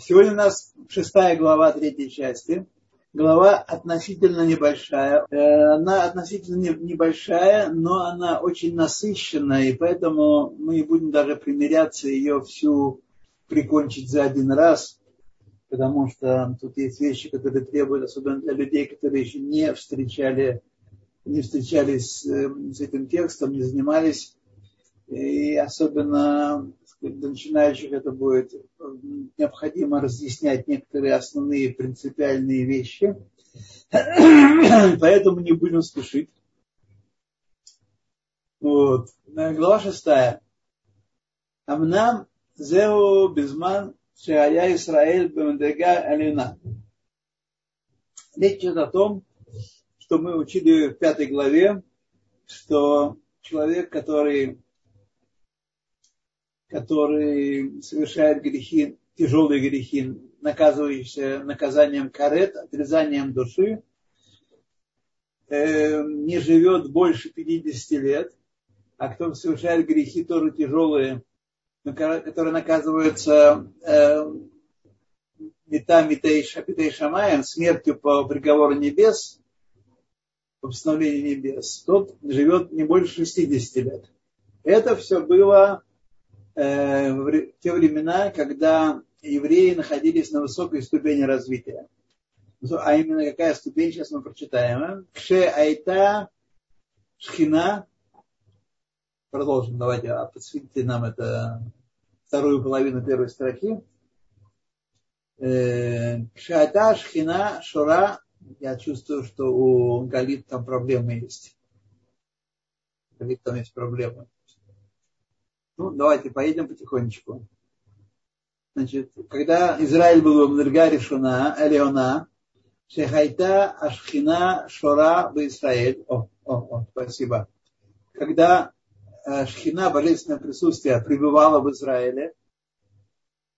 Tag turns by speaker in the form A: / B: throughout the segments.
A: Сегодня у нас шестая глава третьей части. Глава относительно небольшая. Э, она относительно небольшая, но она очень насыщенная, и поэтому мы не будем даже примиряться ее всю прикончить за один раз, потому что тут есть вещи, которые требуют, особенно для людей, которые еще не встречали, не встречались э, с этим текстом, не занимались, и особенно для начинающих это будет необходимо разъяснять некоторые основные принципиальные вещи. Поэтому не будем спешить. Вот. Глава шестая. Амнам зеу безман шая Исраэль бемдега алина. Речь идет о том, что мы учили в пятой главе, что человек, который который совершает грехи, тяжелые грехи, наказывающиеся наказанием карет, отрезанием души, э, не живет больше 50 лет, а кто совершает грехи тоже тяжелые, которые наказываются э, мета митей шамаем, смертью по приговору небес, по постановлению небес, тот живет не больше 60 лет. Это все было в те времена, когда евреи находились на высокой ступени развития. А именно какая ступень, сейчас мы прочитаем. Кше айта шхина. Продолжим, давайте, а подсветите нам это вторую половину первой строки. Э, Кше айта шхина шура. Я чувствую, что у Галит там проблемы есть. Галит там есть проблемы. Ну, давайте поедем потихонечку. Значит, когда Израиль был в Мдерга решена, Элеона, Шехайта Ашхина Шора в Израиль. О, о, о, спасибо. Когда э, Шхина, божественное присутствие, пребывала в Израиле,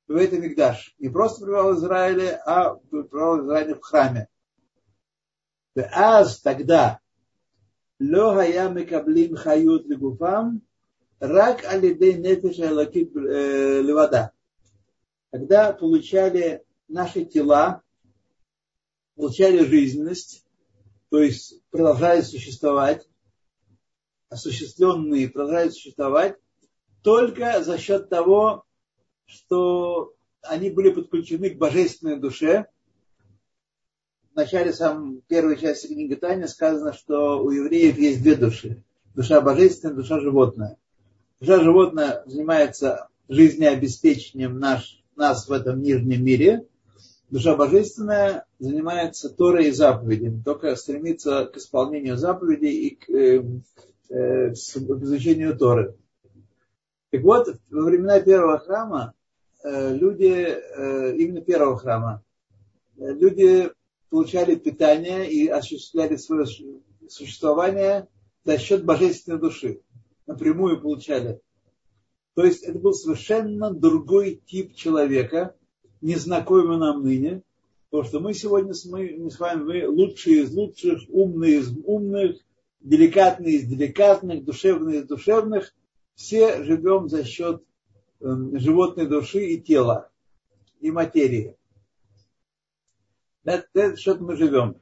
A: в этом מקדש. Не просто пребывал в Израиле, а пребывал в Израиле в храме. אז тогда לא היו מקבלים חיות לגופם, רק על ידי נפש האלוקית э, לבדה. Когда получали наши тела, получали жизненность, то есть продолжали существовать, осуществленные продолжают существовать, только за счет того, что они были подключены к божественной душе. В начале самой первой части книги Таня сказано, что у евреев есть две души. Душа божественная, душа животная. Душа животное занимается жизнеобеспечением наш, нас в этом нижнем мире. Душа божественная занимается Торой и заповедями, только стремится к исполнению заповедей и к, э, э, к изучению Торы. Так вот, во времена первого храма э, люди, э, именно первого храма, э, люди получали питание и осуществляли свое существование за счет божественной души напрямую получали. То есть это был совершенно другой тип человека, незнакомый нам ныне, потому что мы сегодня мы, мы с вами мы лучшие из лучших, умные из умных, деликатные из деликатных, душевные из душевных, все живем за счет э, животной души и тела, и материи. Это, это что-то мы живем.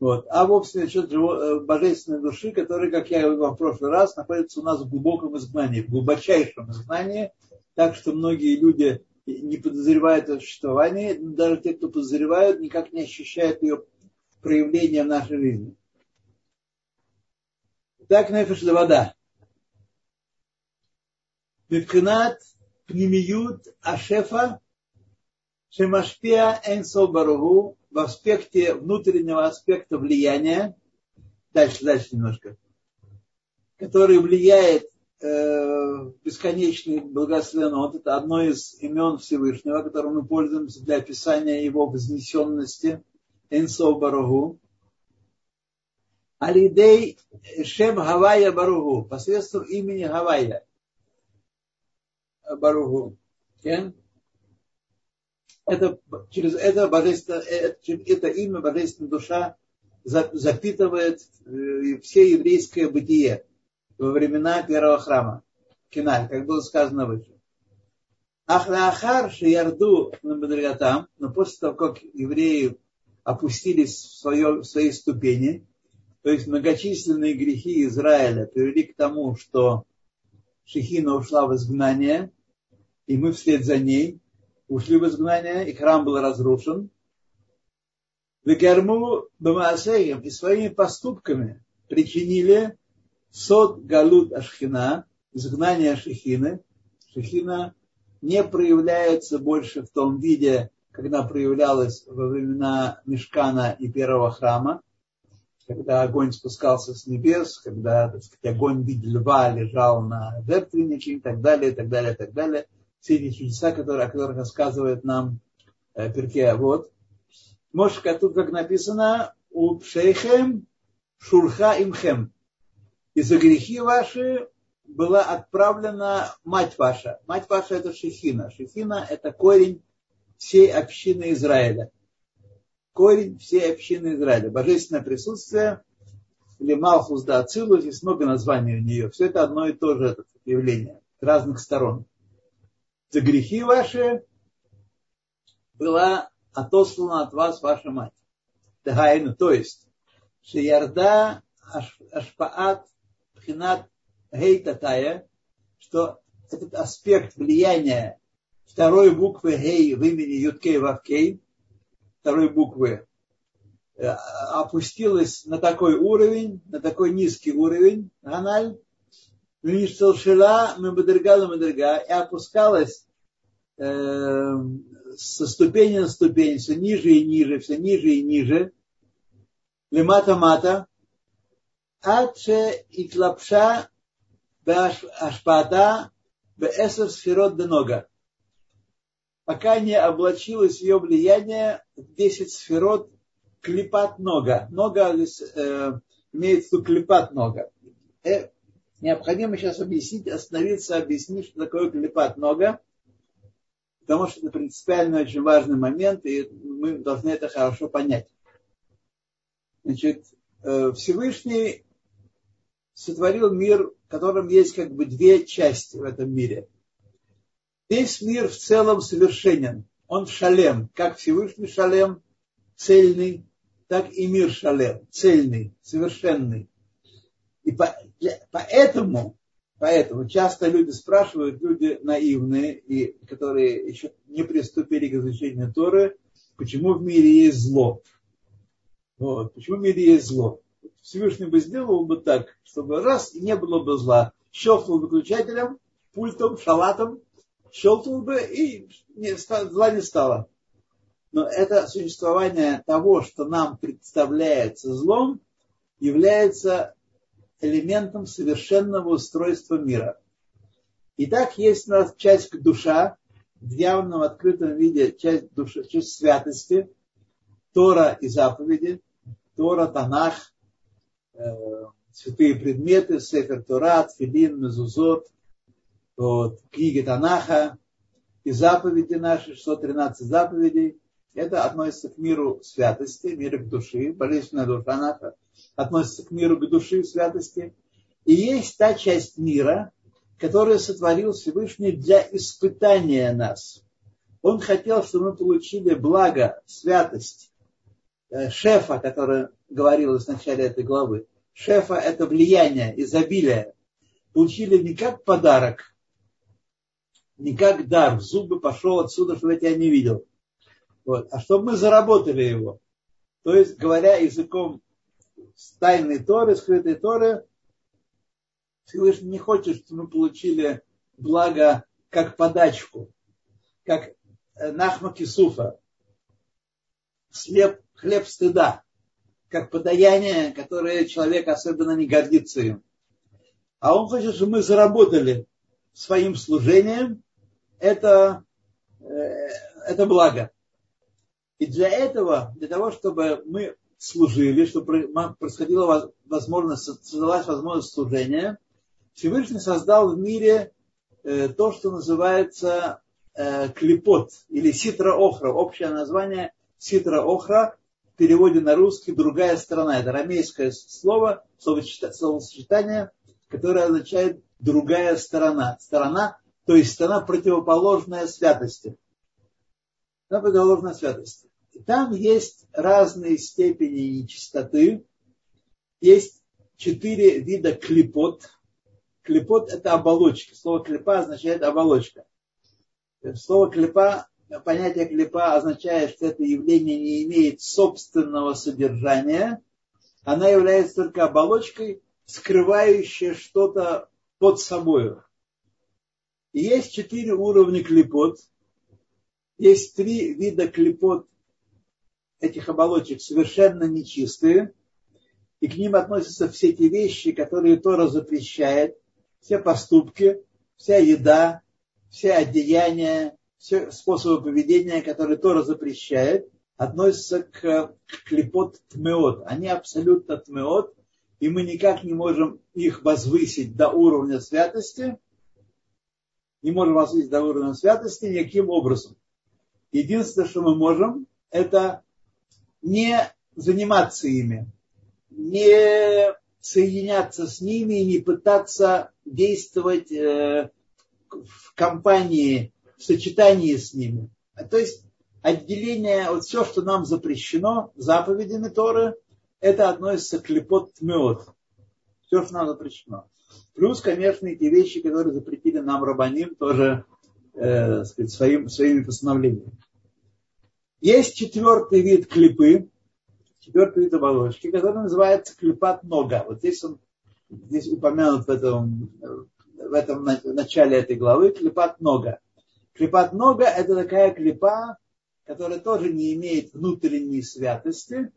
A: Вот. А вовсе насчет э, божественной души, которая, как я говорил в прошлый раз, находится у нас в глубоком изгнании, в глубочайшем изгнании, так что многие люди не подозревают о существовании, даже те, кто подозревают, никак не ощущают ее проявления в нашей жизни. Так нефеш вода. Бивкинат пнемиют ашефа шемашпия энсо баругу в аспекте внутреннего аспекта влияния, дальше, дальше немножко, который влияет э, бесконечный благословенный. Вот это одно из имен Всевышнего, которым мы пользуемся для описания его вознесенности. Энсо Барагу. Алидей Шем Гавайя Баругу. Посредством имени Гавайя Баругу. Okay? Это, через это, божественное, это, это имя божественная душа запитывает э, все еврейское бытие во времена первого храма. Киналь, как было сказано выше. Ахлахар Шиярду Мадагатам, но после того, как евреи опустились в, свое, в свои ступени, то есть многочисленные грехи Израиля привели к тому, что Шехина ушла в изгнание, и мы вслед за ней ушли в изгнание, и храм был разрушен. Векерму Бамаасеем и своими поступками причинили сот галут Ашхина, изгнание Шехины. Шехина не проявляется больше в том виде, когда проявлялась во времена Мешкана и первого храма когда огонь спускался с небес, когда так сказать, огонь в виде льва лежал на жертвеннике и так далее, и так далее, и так далее. Все эти чудеса, которые, о которых рассказывает нам э, Перке. Вот. Мошка тут, как написано, у пшейхем шурха имхем. И за грехи ваши была отправлена мать ваша. Мать ваша это Шехина. Шехина это корень всей общины Израиля корень всей общины Израиля. Божественное присутствие или Малхус да Ацилус, есть много названий у нее. Все это одно и то же это явление с разных сторон. За грехи ваши была отослана от вас ваша мать. Тагайну, то есть, Шиярда Ашпаат Пхинат Гейтатая, что этот аспект влияния второй буквы Гей в имени Юткей Вавкей, второй буквы э, опустилась на такой уровень, на такой низкий уровень, аналь, шела мабадрга мабадрга, и опускалась э, со ступени на ступень, все ниже и ниже, все ниже и ниже, лимата мата, адше итлапша башпата беэсер сферот денога пока не облачилось ее влияние в 10 сферот клепат нога. Нога э, имеется в виду клепат нога. Э, необходимо сейчас объяснить, остановиться, объяснить, что такое клепат нога, потому что это принципиально очень важный момент, и мы должны это хорошо понять. Значит, э, Всевышний сотворил мир, в котором есть как бы две части в этом мире – Весь мир в целом совершенен. Он шалем, как Всевышний шалем, цельный, так и мир шалем, цельный, совершенный. И по, поэтому, поэтому часто люди спрашивают, люди наивные, и которые еще не приступили к изучению Торы, почему в мире есть зло. Вот, почему в мире есть зло. Всевышний бы сделал бы так, чтобы раз и не было бы зла. Щелкнул выключателем, пультом, шалатом, щелкнул бы, и не, зла не стало. Но это существование того, что нам представляется злом, является элементом совершенного устройства мира. Итак, есть у нас часть душа, в явном открытом виде часть души, часть святости, Тора и заповеди, Тора, Танах, э, святые предметы, Сефер Тора, Тфилин, Мезузот – вот, книги Танаха и заповеди наши, 613 заповедей, это относится к миру святости, миру к души, божественная душа наша относится к миру к души святости. И есть та часть мира, которую сотворил Всевышний для испытания нас. Он хотел, чтобы мы получили благо, святость, э, шефа, который говорилось в начале этой главы. Шефа – это влияние, изобилие. Получили не как подарок, не как дар, в зубы пошел отсюда, что я тебя не видел. Вот. А чтобы мы заработали его. То есть, говоря языком тайной Торы, скрытой Торы, Всевышний не хочет, чтобы мы получили благо как подачку, как э, Нахма Кисуфа, хлеб, хлеб стыда, как подаяние, которое человек особенно не гордится им. А он хочет, чтобы мы заработали своим служением это, э, это благо. И для этого, для того, чтобы мы служили, чтобы происходила возможность, создалась возможность служения, Всевышний создал в мире э, то, что называется э, клепот или ситра охра. Общее название ситра охра в переводе на русский другая сторона. Это арамейское слово, словосочетание, которое означает другая сторона. Сторона То есть она противоположная святости. Она противоположная святости. Там есть разные степени нечистоты. Есть четыре вида клепот. Клепот – это оболочки. Слово клепа означает оболочка. Слово клепа, понятие клепа означает, что это явление не имеет собственного содержания. Она является только оболочкой, скрывающей что-то под собой. И есть четыре уровня клепот. Есть три вида клепот этих оболочек совершенно нечистые. И к ним относятся все те вещи, которые Тора запрещает. Все поступки, вся еда, все одеяния, все способы поведения, которые Тора запрещает, относятся к, к клепот тмеот. Они абсолютно тмеот, и мы никак не можем их возвысить до уровня святости. Не можем возвысить до уровня святости никаким образом. Единственное, что мы можем, это не заниматься ими, не соединяться с ними и не пытаться действовать э, в компании, в сочетании с ними. То есть отделение, вот все, что нам запрещено заповедями Торы, это относится к лепот тмеот. Все, что нам запрещено. Плюс, конечно, эти вещи, которые запретили нам рабаним, тоже э, сказать, своим, своими постановлениями. Есть четвертый вид клипы, четвертый вид оболочки, который называется клипат нога. Вот здесь он здесь упомянут в этом, в этом начале этой главы клипат нога. Клипат нога это такая клипа, которая тоже не имеет внутренней святости,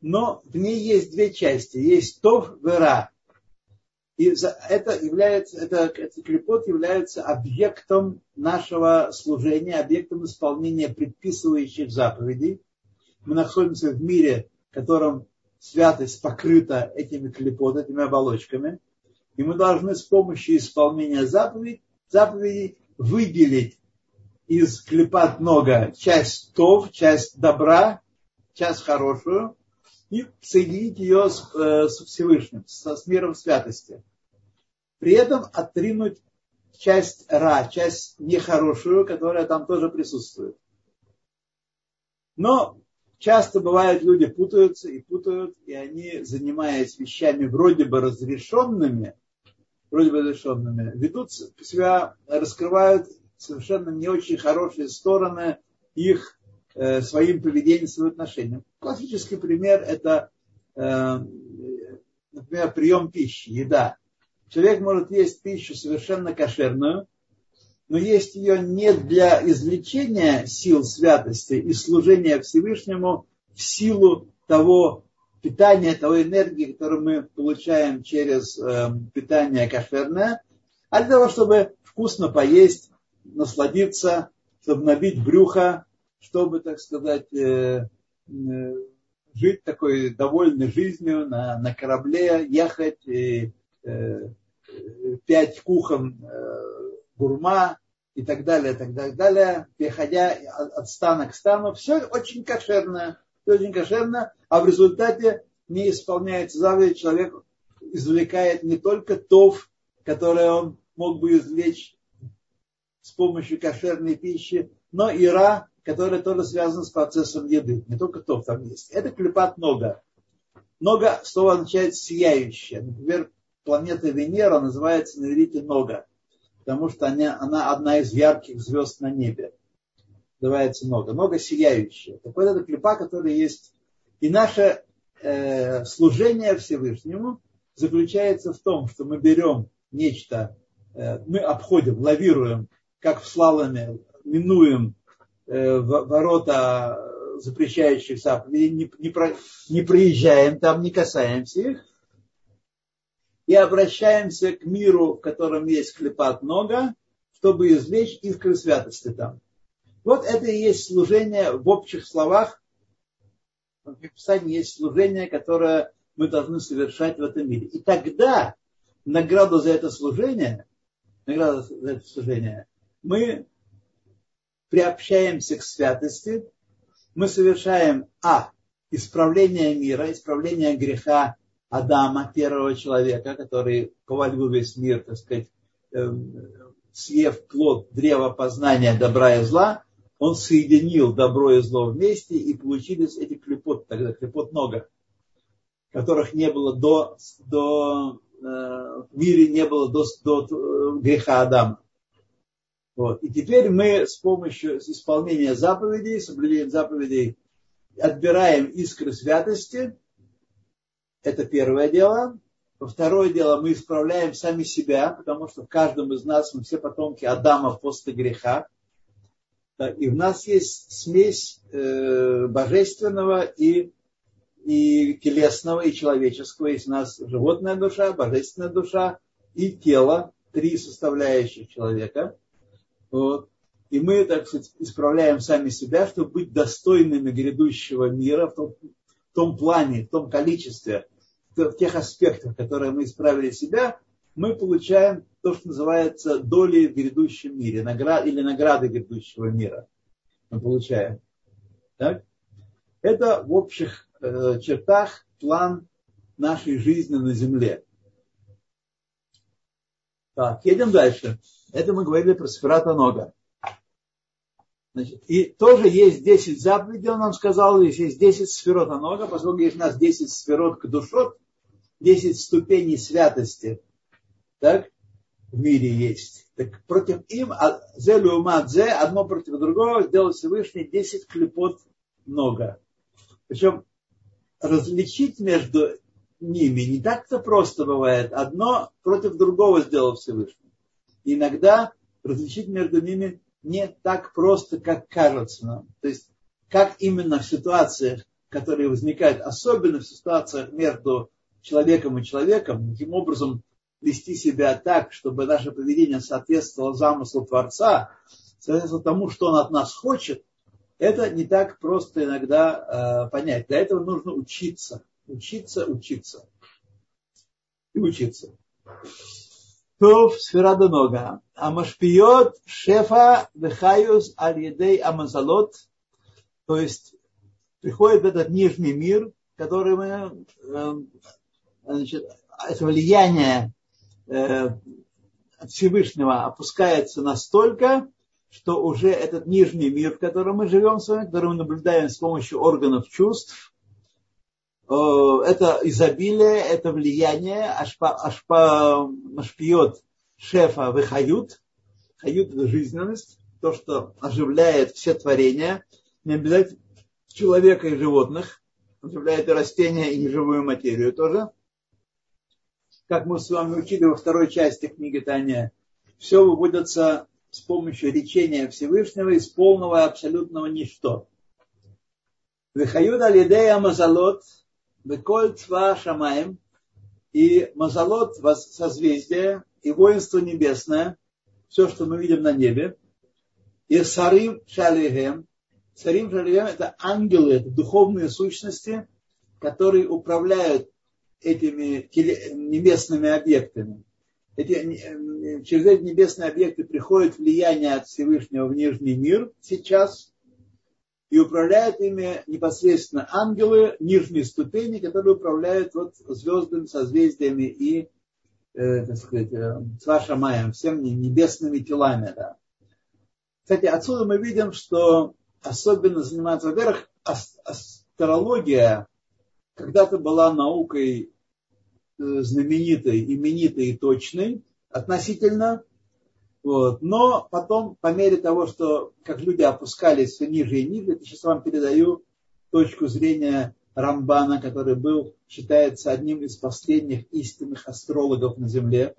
A: но в ней есть две части. Есть тов вера. И это является, это, этот клепот является объектом нашего служения, объектом исполнения предписывающих заповедей. Мы находимся в мире, в котором святость покрыта этими клепот, этими оболочками. И мы должны с помощью исполнения заповедей, заповедей выделить из клепат много часть тов, часть добра, часть хорошую, и соединить ее с, э, с Всевышним, со, с миром святости. При этом отринуть часть ра, часть нехорошую, которая там тоже присутствует. Но часто бывает, люди путаются и путают, и они, занимаясь вещами вроде бы разрешенными, вроде бы разрешенными, ведут себя, раскрывают совершенно не очень хорошие стороны их своим поведением, своим отношением. Классический пример это, э, например, прием пищи, еда. Человек может есть пищу совершенно кошерную, но есть ее не для извлечения сил святости и служения Всевышнему в силу того питания, того энергии, которую мы получаем через э, питание кошерное, а для того, чтобы вкусно поесть, насладиться, чтобы набить брюхо, чтобы, так сказать, э, э, жить такой довольной жизнью на, на корабле, ехать и э, пять кухон гурма и так далее, и так далее, переходя от стана к стану, все очень кошерно, все очень кошерно, а в результате не исполняется заповедь, человек извлекает не только тов, который он мог бы извлечь с помощью кошерной пищи, но и ра, который тоже связан с процессом еды. Не только тов там есть. Это клепат нога. Нога слово означает сияющее. Например, планета Венера называется на иврите Нога, потому что она, она одна из ярких звезд на небе. Называется Нога. Нога сияющая. Так вот, это клепа, которая есть. И наше э, служение Всевышнему заключается в том, что мы берем нечто, э, мы обходим, лавируем, как в слаломе, минуем ворота запрещающих заповедей, не, не, про, не проезжаем там, не касаемся их, и обращаемся к миру, в котором есть клепат много, чтобы извлечь искры святости там. Вот это и есть служение в общих словах. В Писании есть служение, которое мы должны совершать в этом мире. И тогда награду за это служение, награду за это служение, мы приобщаемся к святости, мы совершаем, а, исправление мира, исправление греха Адама, первого человека, который повалил весь мир, так сказать, эм, съев плод древа познания добра и зла, он соединил добро и зло вместе, и получились эти клепот, тогда клепот много, которых не было до, до э, в мире не было до, до э, греха Адама. Вот. И теперь мы с помощью исполнения заповедей, соблюдения заповедей, отбираем искры святости. Это первое дело. Второе дело, мы исправляем сами себя, потому что в каждом из нас мы все потомки Адама после греха. И в нас есть смесь э, божественного и, и телесного, и человеческого. Есть у нас животная душа, божественная душа и тело, три составляющих человека. Вот. И мы, так сказать, исправляем сами себя, чтобы быть достойными грядущего мира в том, в том плане, в том количестве, в тех аспектах, которые мы исправили себя, мы получаем то, что называется доли в грядущем мире, наград, или награды грядущего мира. Мы получаем. Так? Это в общих э, чертах план нашей жизни на земле. Так, едем дальше. Это мы говорили про Сферата Нога. Значит, и тоже есть 10 заповедей, он нам сказал, есть 10 сферот Анога, поскольку есть у нас 10 сферот к душот, 10 ступеней святости, так, в мире есть. Так против им, а, зелю зе, одно против другого, сделал Всевышний 10 клепот много. Причем различить между ними не так-то просто бывает. Одно против другого сделал Всевышний. Иногда различить между ними не так просто, как кажется нам. То есть, как именно в ситуациях, которые возникают, особенно в ситуациях между человеком и человеком, каким образом вести себя так, чтобы наше поведение соответствовало замыслу Творца, соответствовало тому, что Он от нас хочет, это не так просто иногда э, понять. Для этого нужно учиться, учиться, учиться и учиться. Тов сферада нога. Амашпиот шефа вехаюс аль амазалот. То есть приходит этот нижний мир, который мы, значит, это влияние от Всевышнего опускается настолько, что уже этот нижний мир, в котором мы живем с вами, который мы наблюдаем с помощью органов чувств, это изобилие, это влияние, ашпа, ашпа, ашпиот шефа выхают, хают это жизненность, то, что оживляет все творения, не обязательно человека и животных, оживляет и растения, и неживую материю тоже. Как мы с вами учили во второй части книги Таня, все выводится с помощью речения Всевышнего из полного абсолютного ничто. Вихают алидея мазалот Беколь Шамаем и Мазалот созвездие и воинство небесное, все, что мы видим на небе, и Сарим Шалихем. Сарим Шалихем это ангелы, это духовные сущности, которые управляют этими небесными объектами. Эти, через эти небесные объекты приходит влияние от Всевышнего в Нижний мир сейчас, и управляют ими непосредственно ангелы нижней ступени, которые управляют вот звездами, созвездиями и, э, так сказать, э, свашамаем, всем небесными телами. Да. Кстати, отсюда мы видим, что особенно заниматься, во-первых, астрология когда-то была наукой э, знаменитой, именитой и точной относительно, вот. Но потом, по мере того, что как люди опускались все ниже и ниже, я сейчас вам передаю точку зрения Рамбана, который был, считается одним из последних истинных астрологов на Земле.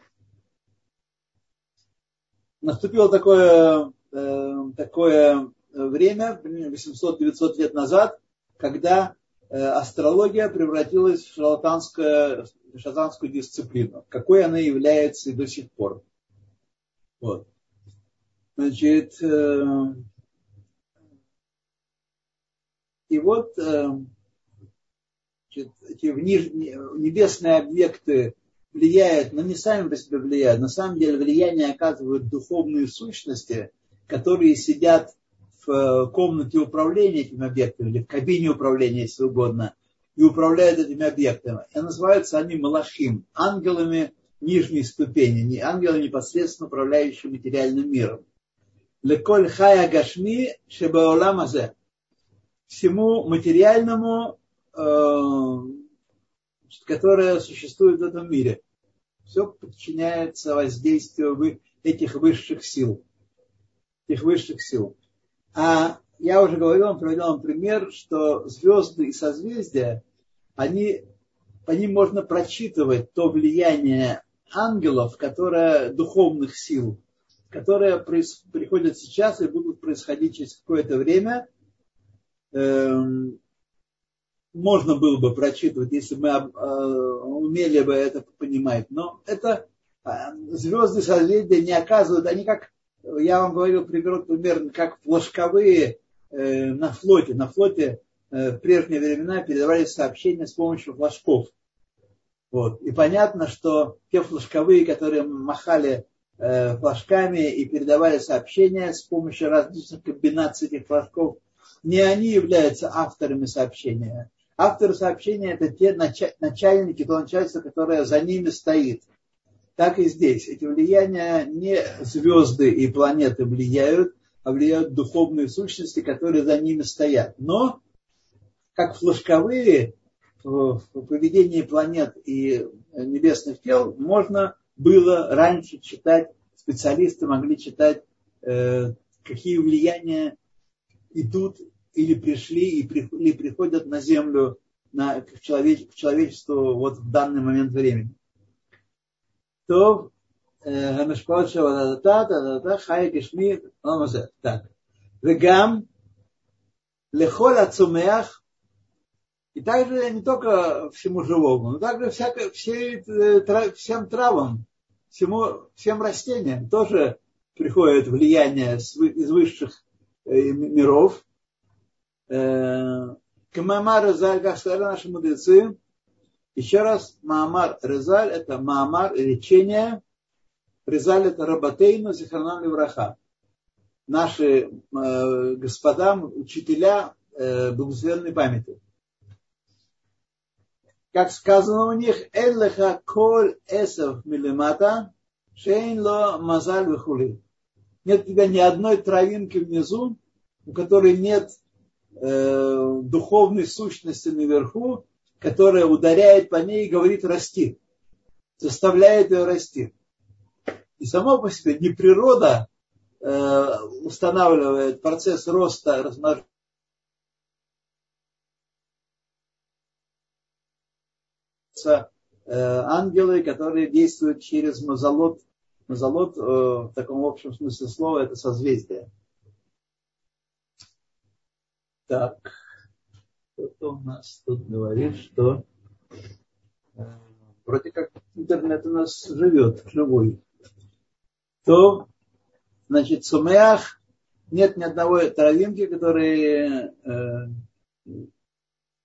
A: Наступило такое, э, такое время, примерно 800-900 лет назад, когда э, астрология превратилась в шарлатанскую, шарлатанскую дисциплину, какой она является и до сих пор. Вот. Значит, э, и вот э, значит, эти ниж, небесные объекты влияют, но не сами по себе влияют. На самом деле влияние оказывают духовные сущности, которые сидят в э, комнате управления этими объектами, или в кабине управления, если угодно, и управляют этими объектами. И называются они малахим, ангелами нижней ступени, не ангелы непосредственно управляющие материальным миром. Леколь хая гашми шебаоламазе. Всему материальному, э, которое существует в этом мире. Все подчиняется воздействию этих высших сил. Этих высших сил. А я уже говорил, он приводил вам пример, что звезды и созвездия, они, по ним можно прочитывать то влияние ангелов, которое, духовных сил, которые приходят сейчас и будут происходить через какое-то время. Эм, можно было бы прочитывать, если бы мы э, умели бы это понимать. Но это э, звезды созвездия не оказывают, они как, я вам говорил пример, примерно как флажковые э, на флоте. На флоте в прежние времена передавались сообщения с помощью флажков. Вот. И понятно, что те флажковые, которые махали э, флажками и передавали сообщения с помощью различных комбинаций этих флажков, не они являются авторами сообщения. Авторы сообщения это те начальники, то начальство, которое за ними стоит. Так и здесь. Эти влияния не звезды и планеты влияют, а влияют духовные сущности, которые за ними стоят. Но, как флажковые, в поведении планет и э, небесных тел можно было раньше читать, специалисты могли читать, э, какие влияния идут или пришли или приходят на Землю, на, к, человеч, к человечеству вот в данный момент времени. То э, так. Вегам лехол ацумеах и также не только всему живому, но также всяко, все, э, всем травам, всему, всем растениям тоже приходит влияние из высших э, миров. Э, к Маамар Резаль, как сказали наши мудрецы, еще раз, Маамар Резаль – это Маамар, речение, Резаль – это Рабатейну, Зихарнам Левраха. Наши э, господа, учителя э, благословенной памяти как сказано у них, Эллеха коль эсов милимата, шейн ло мазаль вихули. Нет у тебя ни одной травинки внизу, у которой нет э, духовной сущности наверху, которая ударяет по ней и говорит расти, заставляет ее расти. И само по себе не природа э, устанавливает процесс роста, размножения, находятся э, ангелы, которые действуют через мазолот. Мазолот э, в таком общем смысле слова это созвездие. Так, кто у нас тут говорит, что э, вроде как интернет у нас живет, живой. То, значит, сумеах нет ни одного травинки, которые э,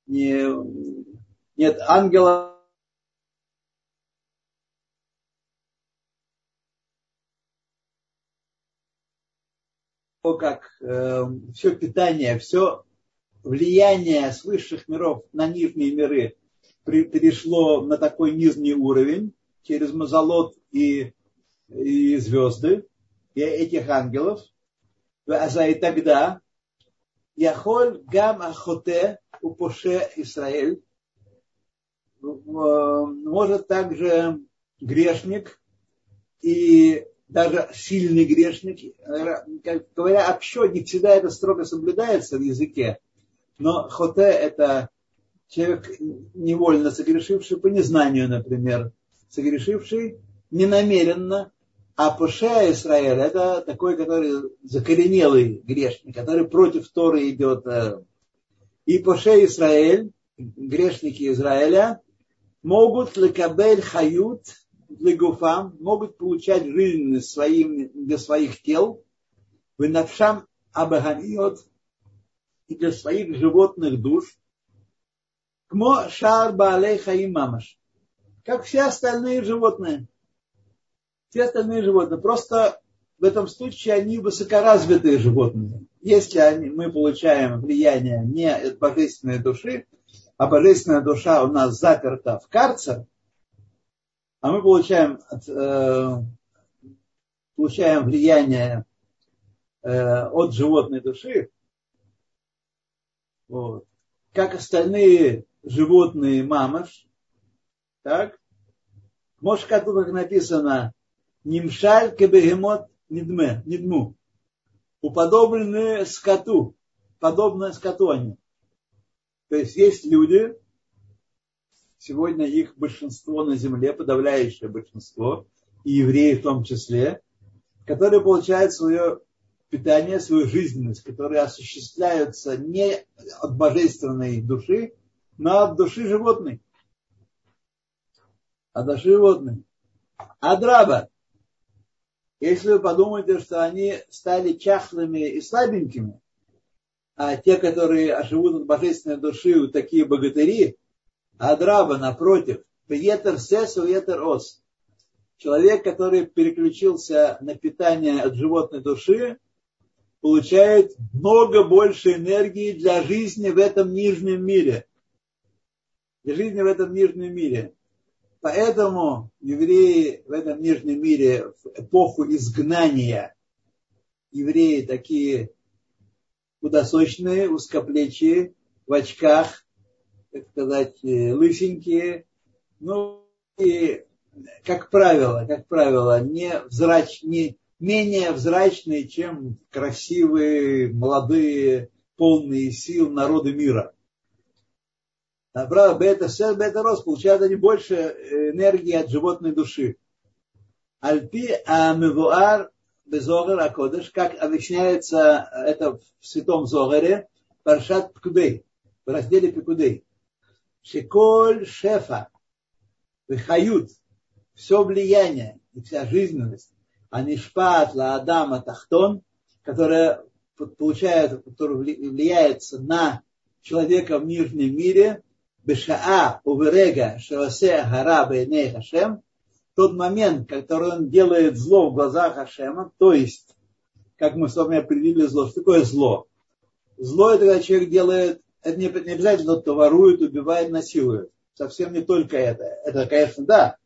A: не, нет ангела, как э, все питание, все влияние с высших миров на нижние миры при, перешло на такой нижний уровень через мазолот и, и звезды, и этих ангелов. А и тогда Яхоль гам ахоте упоше Израиль может также грешник и даже сильный грешник, как говоря общо, не всегда это строго соблюдается в языке, но хоте это человек невольно согрешивший по незнанию, например, согрешивший ненамеренно, а Пуше Израиль это такой, который закоренелый грешник, который против Торы идет. И Пуше Израиль, грешники Израиля, могут лекабель хают легуфам могут получать жизнь своим, для своих тел, в навшам абаганиот и для своих животных душ, кмо шар баалей хаим мамаш, как все остальные животные. Все остальные животные. Просто в этом случае они высокоразвитые животные. Если они, мы получаем влияние не от божественной души, а божественная душа у нас заперта в карцер, а мы получаем, э, получаем влияние э, от животной души, вот, как остальные животные мамаш, так, может, как тут написано, Нимшаль кебегемот нидме, нидму. Уподоблены скоту. Подобно скоту они. То есть есть люди, сегодня их большинство на земле, подавляющее большинство, и евреи в том числе, которые получают свое питание, свою жизненность, которые осуществляются не от божественной души, но от души животной. От души животной. Адраба. Если вы подумаете, что они стали чахлыми и слабенькими, а те, которые живут от божественной души, такие богатыри, Адраба, напротив, Пьетер Сес, Пьетер Ос. Человек, который переключился на питание от животной души, получает много больше энергии для жизни в этом нижнем мире. Для жизни в этом нижнем мире. Поэтому евреи в этом нижнем мире в эпоху изгнания, евреи такие худосочные, узкоплечие, в очках, так сказать, э, лысенькие, ну и, как правило, как правило, не, взрач, не менее взрачные, чем красивые, молодые, полные сил народы мира. Направо бета-сет, бета-рос, получают они больше энергии от животной души. Альпи амивуар безогар акодыш, как объясняется это в святом Зогаре, Паршат Пкудей, в разделе Пикудей. Шиколь шефа, выхают, все влияние и вся жизненность, анишпат ла адама тахтон, которая получает, которая влияется на человека в нижнем мире, Бешаа уверега шаосе гара бейней Хашем, тот момент, который он делает зло в глазах Хашема, то есть, как мы с вами определили зло, что такое зло? Зло это когда человек делает, это не, не обязательно тот, кто ворует, убивает, насилует. Совсем не только это. Это, конечно, да.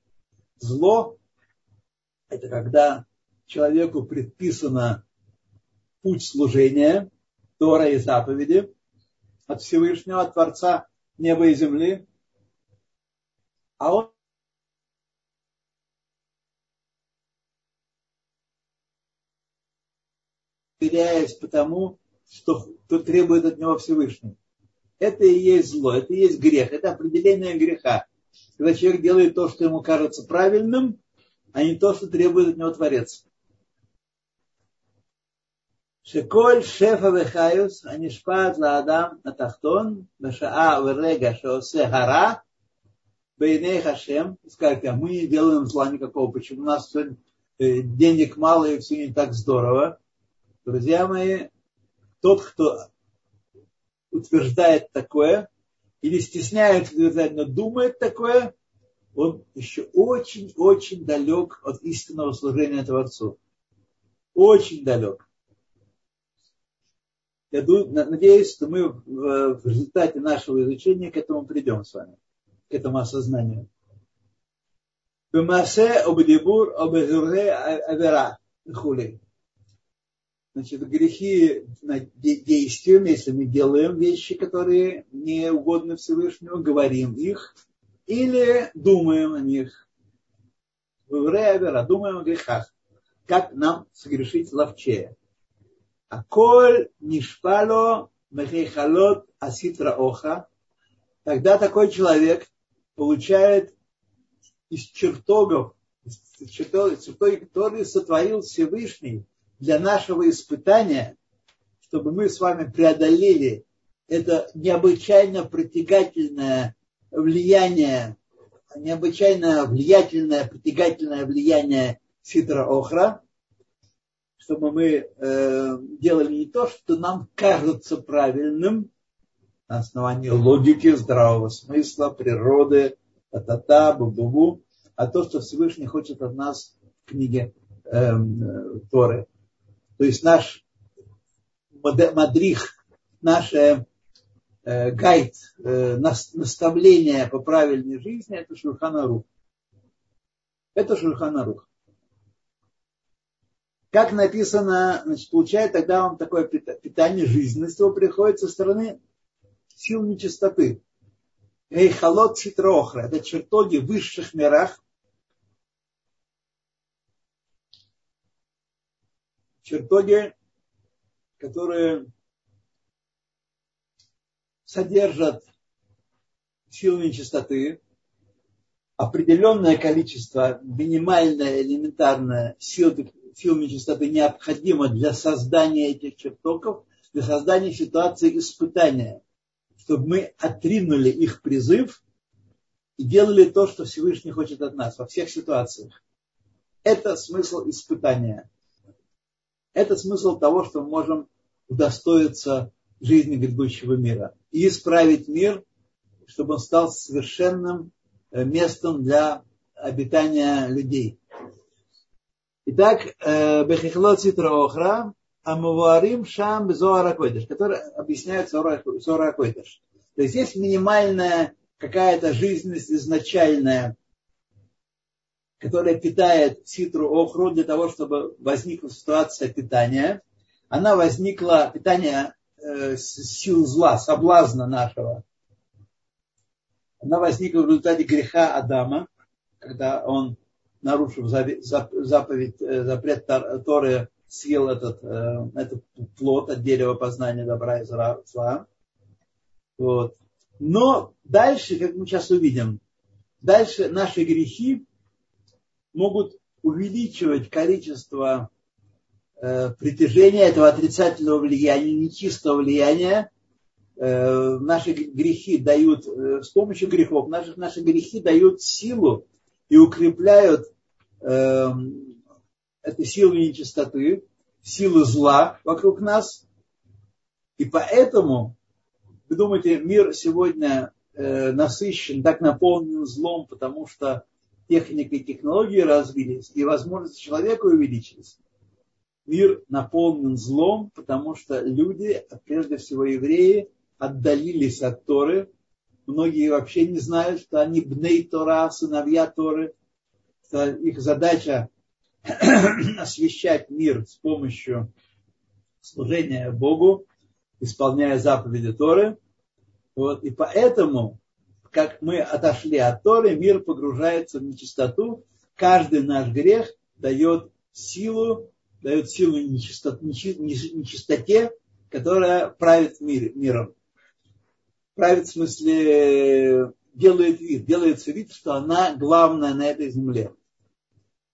A: Зло это когда человеку предписано путь служения, Тора и заповеди от Всевышнего, от Творца, неба и земли, а он теряясь потому, что, что требует от него Всевышний. Это и есть зло, это и есть грех, это определение греха. Когда человек делает то, что ему кажется правильным, а не то, что требует от него Творец. Шеколь шефа вехаюс, анишпат ладам Тахтон, бешаа верега шеосе гара, бейней хашем. Скажите, а мы не делаем зла никакого, почему у нас э, денег мало и все не так здорово. Друзья мои, тот, кто утверждает такое, или стесняется утверждать, но думает такое, он еще очень-очень далек от истинного служения Творцу. Очень далек. Я надеюсь, что мы в результате нашего изучения к этому придем с вами, к этому осознанию. Бемасе обдебур обезурге авера хули. Значит, грехи действием, если мы делаем вещи, которые не угодны Всевышнему, говорим их или думаем о них. Авера, думаем о грехах. Как нам согрешить ловчее. Аколь нишпало мехейхалот аситра оха. Тогда такой человек получает из чертогов, из чертогов, которые сотворил Всевышний для нашего испытания, чтобы мы с вами преодолели это необычайно притягательное влияние, необычайно влиятельное, притягательное влияние Ситра Охра, чтобы мы э, делали не то, что нам кажется правильным на основании логики, здравого смысла, природы, та-та-та, бу-бу-бу, а то, что Всевышний хочет от нас в книге э, Торы. То есть наш мадрих, наше э, гайд, э, наставление по правильной жизни, это Шурхана Рух. Это Шульханарух. Как написано, значит, получает тогда вам такое питание жизненности его приходит со стороны сил нечистоты. Эйхалот Ситрохра. Это чертоги в высших мирах. Чертоги, которые содержат силы нечистоты, определенное количество, минимальное, элементарное сил, сил нечистоты необходимо для создания этих чертогов, для создания ситуации испытания, чтобы мы отринули их призыв и делали то, что Всевышний хочет от нас во всех ситуациях. Это смысл испытания. Это смысл того, что мы можем удостоиться жизни грядущего мира и исправить мир, чтобы он стал совершенным э, местом для обитания людей. Итак, э, Бехихлот Ситра Охра, Амуварим Шам Зоара Койдыш, который объясняет Зоара Койдыш. То есть есть минимальная какая-то жизненность изначальная, которая питает Ситру Охру для того, чтобы возникла ситуация питания. Она возникла, питание э, сил зла, соблазна нашего. Она возникла в результате греха Адама, когда он, нарушив заповедь, э, запрет Торы, съел этот, э, этот плод от дерева познания добра и зла. Вот. Но дальше, как мы сейчас увидим, дальше наши грехи могут увеличивать количество э, притяжения этого отрицательного влияния, нечистого влияния. Э, наши грехи дают, э, с помощью грехов, наши, наши грехи дают силу и укрепляют э, эту силу нечистоты, силу зла вокруг нас. И поэтому, вы думаете, мир сегодня э, насыщен, так наполнен злом, потому что техника и технологии развились, и возможности человека увеличились. Мир наполнен злом, потому что люди, прежде всего евреи, отдалились от Торы. Многие вообще не знают, что они бней Тора, сыновья Торы. Что их задача освещать мир с помощью служения Богу, исполняя заповеди Торы. Вот, и поэтому, как мы отошли от Торы, мир погружается в нечистоту. Каждый наш грех дает силу, дает силу нечистоте, нечистоте которая правит мир, миром. Правит в смысле делает вид, делается вид, что она главная на этой земле.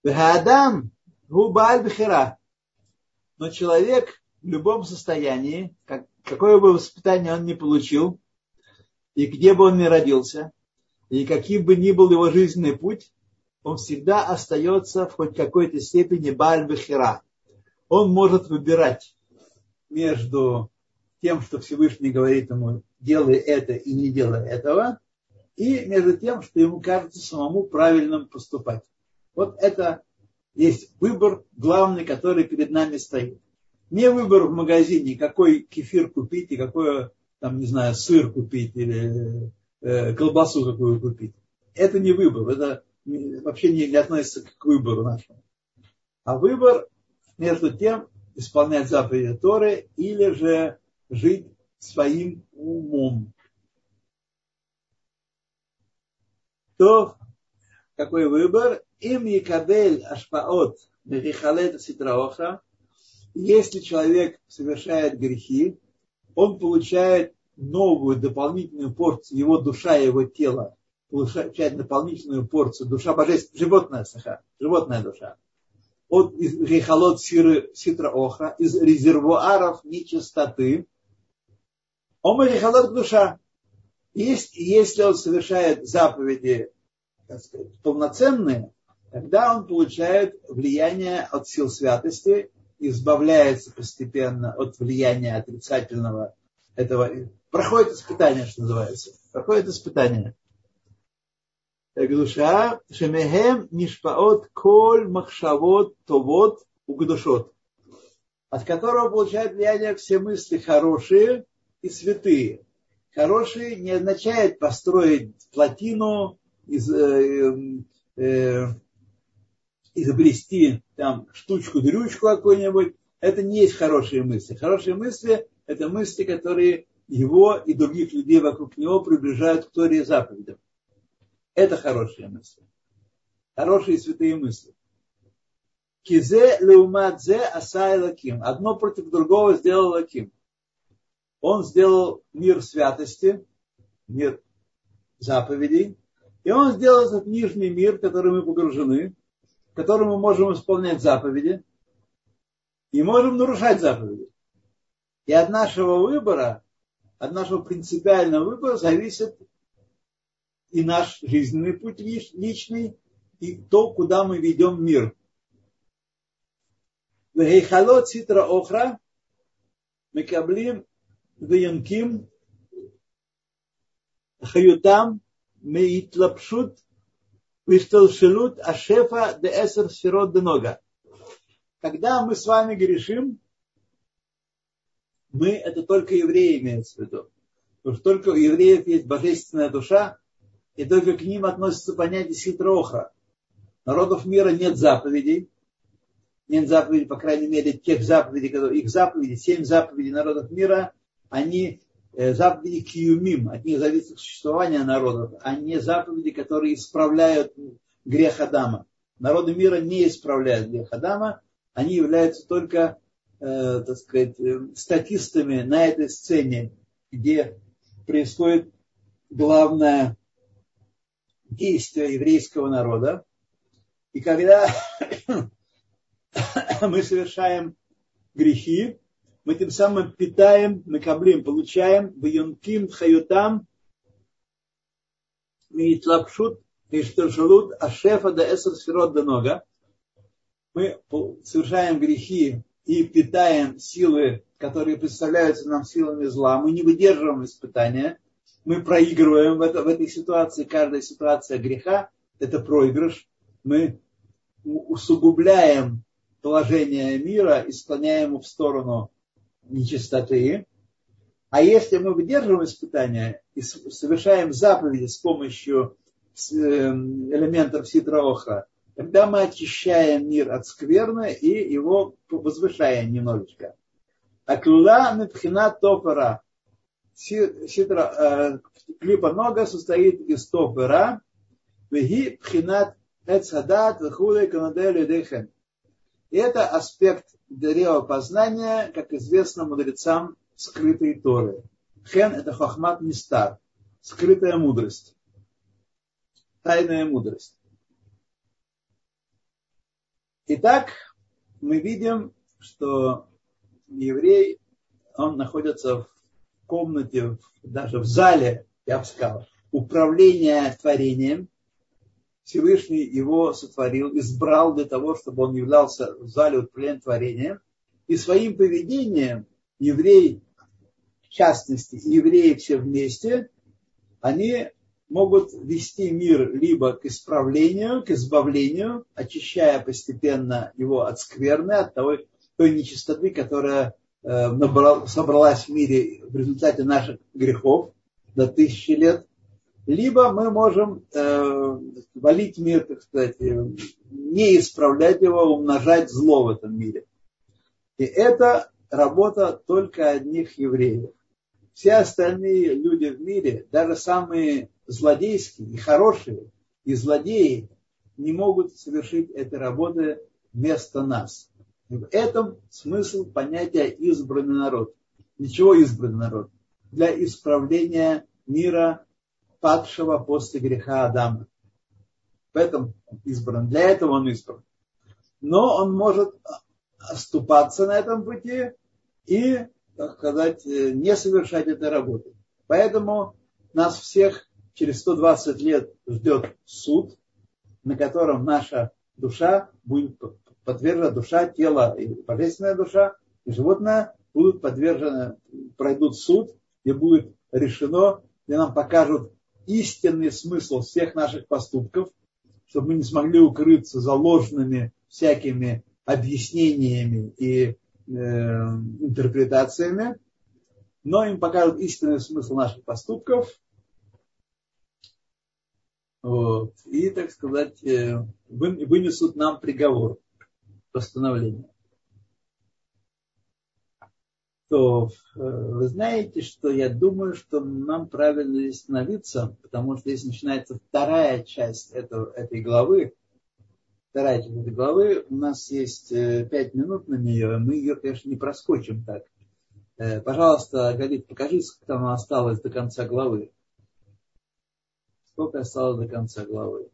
A: Адам губаль бхера. Но человек в любом состоянии, как, какое бы воспитание он ни получил, и где бы он ни родился, и каким бы ни был его жизненный путь, он всегда остается в хоть какой-то степени баль бхера. Он может выбирать между тем, что Всевышний говорит ему, делай это и не делай этого, и между тем, что ему кажется самому правильным поступать. Вот это есть выбор главный, который перед нами стоит. Не выбор в магазине, какой кефир купить и какой, там, не знаю, сыр купить или э, колбасу какую купить. Это не выбор, это вообще не, не относится к выбору нашему. А выбор между тем, исполнять заповеди Торы или же жить своим умом. То какой выбор? Им якабель ашпаот мерихалет ситраоха. Если человек совершает грехи, он получает новую дополнительную порцию, его душа его тело получает дополнительную порцию, душа божественная, животная саха, животная душа, от рехалот ситра охра, из резервуаров нечистоты, он рехалот душа. Есть, если он совершает заповеди сказать, полноценные, тогда он получает влияние от сил святости, избавляется постепенно от влияния отрицательного этого. Проходит испытание, что называется. Проходит испытание. душа шемехем нишпаот коль махшавот товот угдушот, от которого получают влияние все мысли хорошие и святые. Хорошие не означает построить плотину, из, э, э, изобрести там штучку-дрючку какую-нибудь, это не есть хорошие мысли. Хорошие мысли – это мысли, которые его и других людей вокруг него приближают к Торе заповедям. Это хорошие мысли. Хорошие святые мысли. Кизе леумадзе асай лаким. Одно против другого сделал лаким. Он сделал мир святости, мир заповедей, и он сделал этот нижний мир, в который мы погружены, в котором мы можем исполнять заповеди и можем нарушать заповеди. И от нашего выбора, от нашего принципиального выбора зависит и наш жизненный путь личный, и то, куда мы ведем мир. Вейхалот ситра охра מקבלים ויונקים חיותם מהתלבשות Уихтелшилут Ашефа де Эсер Сферот де Нога. Когда мы с вами грешим, мы, это только евреи имеется в виду. Потому что только у евреев есть божественная душа, и только к ним относится понятие ситроха. Народов мира нет заповедей, нет заповедей, по крайней мере, тех заповедей, которые, их заповеди, семь заповедей народов мира, они заповеди киюмим, от них зависит существование народов, а не заповеди, которые исправляют грех Адама. Народы мира не исправляют грех Адама, они являются только, э, так сказать, э, статистами на этой сцене, где происходит главное действие еврейского народа. И когда мы совершаем грехи, мы тем самым питаем, накаблим, получаем в юнким хаютам митлапшут миштаршалут ашефа да эсер сферот до нога. Мы совершаем грехи и питаем силы, которые представляются нам силами зла. Мы не выдерживаем испытания. Мы проигрываем в, это, в этой ситуации. Каждая ситуация греха – это проигрыш. Мы усугубляем положение мира и склоняем его в сторону нечистоты. А если мы выдерживаем испытания и совершаем заповеди с помощью эм, элементов ситроохра, тогда мы очищаем мир от скверны и его возвышаем немножечко. Аклула мипхина топора. Ситра, э, клипа нога состоит из топора. Веги пхинат эцхадат вехулей канадель дехен. И это аспект древа познания, как известно мудрецам, скрытой Торы. Хен – это хахмат мистар, скрытая мудрость, тайная мудрость. Итак, мы видим, что еврей, он находится в комнате, даже в зале, я бы сказал, управления творением, Всевышний его сотворил, избрал для того, чтобы он являлся в зале управления творением. И своим поведением евреи, в частности, евреи все вместе, они могут вести мир либо к исправлению, к избавлению, очищая постепенно его от скверны, от той, той нечистоты, которая э, собралась в мире в результате наших грехов до тысячи лет, либо мы можем э, валить мир, так сказать, э, не исправлять его, умножать зло в этом мире. И это работа только одних евреев. Все остальные люди в мире, даже самые злодейские и хорошие, и злодеи, не могут совершить этой работы вместо нас. И в этом смысл понятия избранный народ. Ничего избранный народ. Для исправления мира падшего после греха Адама. В этом избран. Для этого он избран. Но он может оступаться на этом пути и, так сказать, не совершать этой работы. Поэтому нас всех через 120 лет ждет суд, на котором наша душа будет подвержена, душа, тело и божественная душа, и животное будут подвержены, пройдут суд, и будет решено, где нам покажут истинный смысл всех наших поступков, чтобы мы не смогли укрыться за ложными всякими объяснениями и э, интерпретациями, но им покажут истинный смысл наших поступков. Вот. И, так сказать, э, вынесут нам приговор, постановление. То э, вы знаете, что я думаю, что нам правильно остановиться, потому что если начинается вторая часть этого, этой главы, вторая часть этой главы, у нас есть э, пять минут на нее, мы ее, конечно, не проскочим так. Пожалуйста, Галит, покажи, сколько там осталось до конца главы. Сколько осталось до конца главы?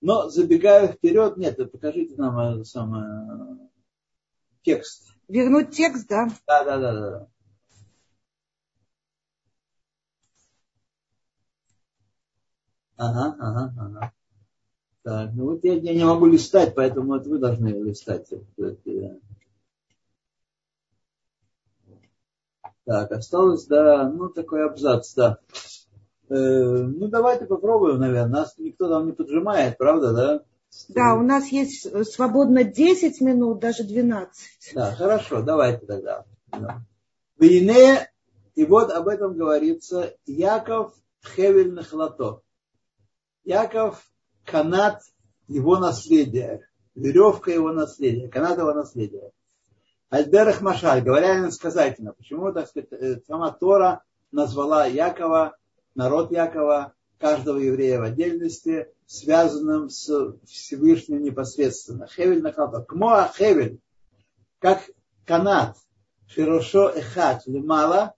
A: Но забегая вперед, нет, покажите нам э, самое, текст.
B: Вернуть текст, да?
A: Да, да, да, да. Ага, ага, ага. Так, ну вот я, я не могу листать, поэтому вот вы должны листать. Так, осталось, да, ну такой абзац, да. Э, ну, давайте попробуем, наверное. Нас никто там не поджимает, правда, да?
B: Да, у нас есть свободно 10 минут, даже 12.
A: Да, хорошо, давайте тогда. Вине, и вот об этом говорится, Яков Хевель Нахлато. Яков канат его наследия, веревка его наследия, канат его наследия. Альдерах Машаль, говоря иносказательно, почему, так сказать, э, сама Тора назвала Якова народ Якова, каждого еврея в отдельности, связанным с Всевышним непосредственно. Хевель нахалта. Кмоа хевель, как канат, широшо эхат лимала,